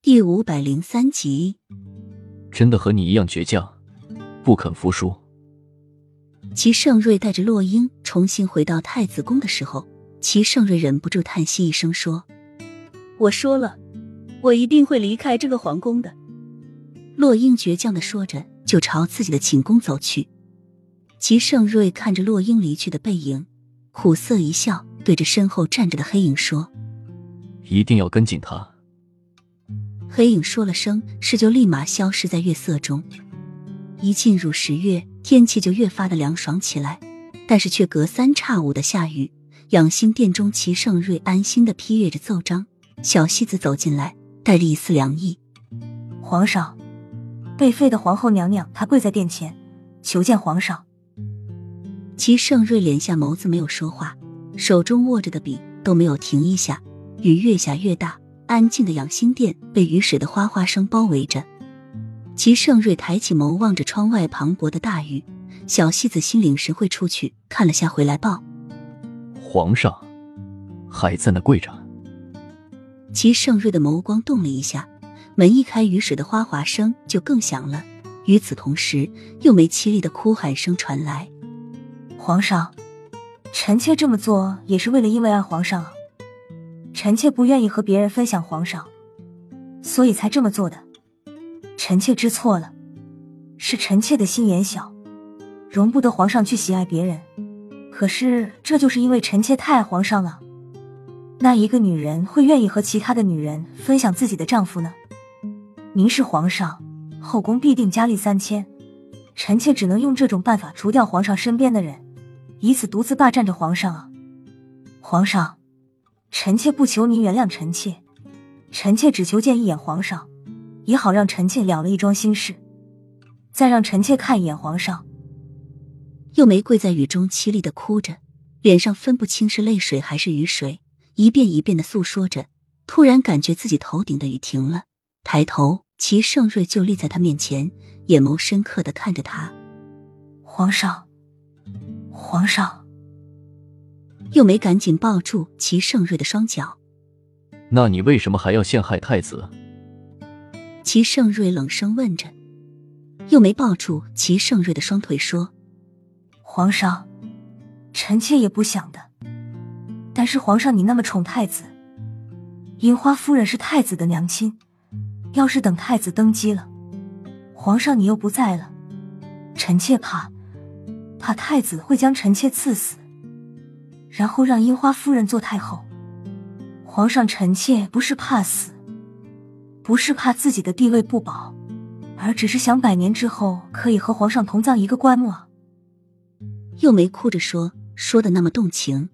第五百零三集，真的和你一样倔强，不肯服输。齐盛瑞带着洛英重新回到太子宫的时候，齐盛瑞忍不住叹息一声说：“我说了，我一定会离开这个皇宫的。”洛英倔强的说着，就朝自己的寝宫走去。齐盛瑞看着洛英离去的背影，苦涩一笑，对着身后站着的黑影说：“一定要跟紧他。”黑影说了声“是”，就立马消失在月色中。一进入十月，天气就越发的凉爽起来，但是却隔三差五的下雨。养心殿中，齐盛瑞安心的批阅着奏章。小西子走进来，带着一丝凉意：“皇上，被废的皇后娘娘，她跪在殿前，求见皇上。”齐盛瑞敛下眸子，没有说话，手中握着的笔都没有停一下。雨越下越大。安静的养心殿被雨水的哗哗声包围着。齐盛瑞抬起眸望着窗外磅礴的大雨，小戏子心领神会出去看了下，回来报：皇上还在那跪着。齐盛瑞的眸光动了一下，门一开，雨水的哗哗声就更响了。与此同时，又没凄厉的哭喊声传来：“皇上，臣妾这么做也是为了因为爱皇上啊。”臣妾不愿意和别人分享皇上，所以才这么做的。臣妾知错了，是臣妾的心眼小，容不得皇上去喜爱别人。可是这就是因为臣妾太爱皇上了。那一个女人会愿意和其他的女人分享自己的丈夫呢？您是皇上，后宫必定佳丽三千，臣妾只能用这种办法除掉皇上身边的人，以此独自霸占着皇上啊！皇上。臣妾不求您原谅臣妾，臣妾只求见一眼皇上，也好让臣妾了了一桩心事。再让臣妾看一眼皇上。又梅跪在雨中凄厉的哭着，脸上分不清是泪水还是雨水，一遍一遍的诉说着。突然感觉自己头顶的雨停了，抬头，齐盛瑞就立在他面前，眼眸深刻的看着他。皇上，皇上。又没赶紧抱住齐盛瑞的双脚，那你为什么还要陷害太子？齐盛瑞冷声问着。又没抱住齐盛瑞的双腿说：“皇上，臣妾也不想的。但是皇上你那么宠太子，樱花夫人是太子的娘亲，要是等太子登基了，皇上你又不在了，臣妾怕，怕太子会将臣妾赐死。”然后让樱花夫人做太后。皇上，臣妾不是怕死，不是怕自己的地位不保，而只是想百年之后可以和皇上同葬一个棺木。又没哭着说，说的那么动情。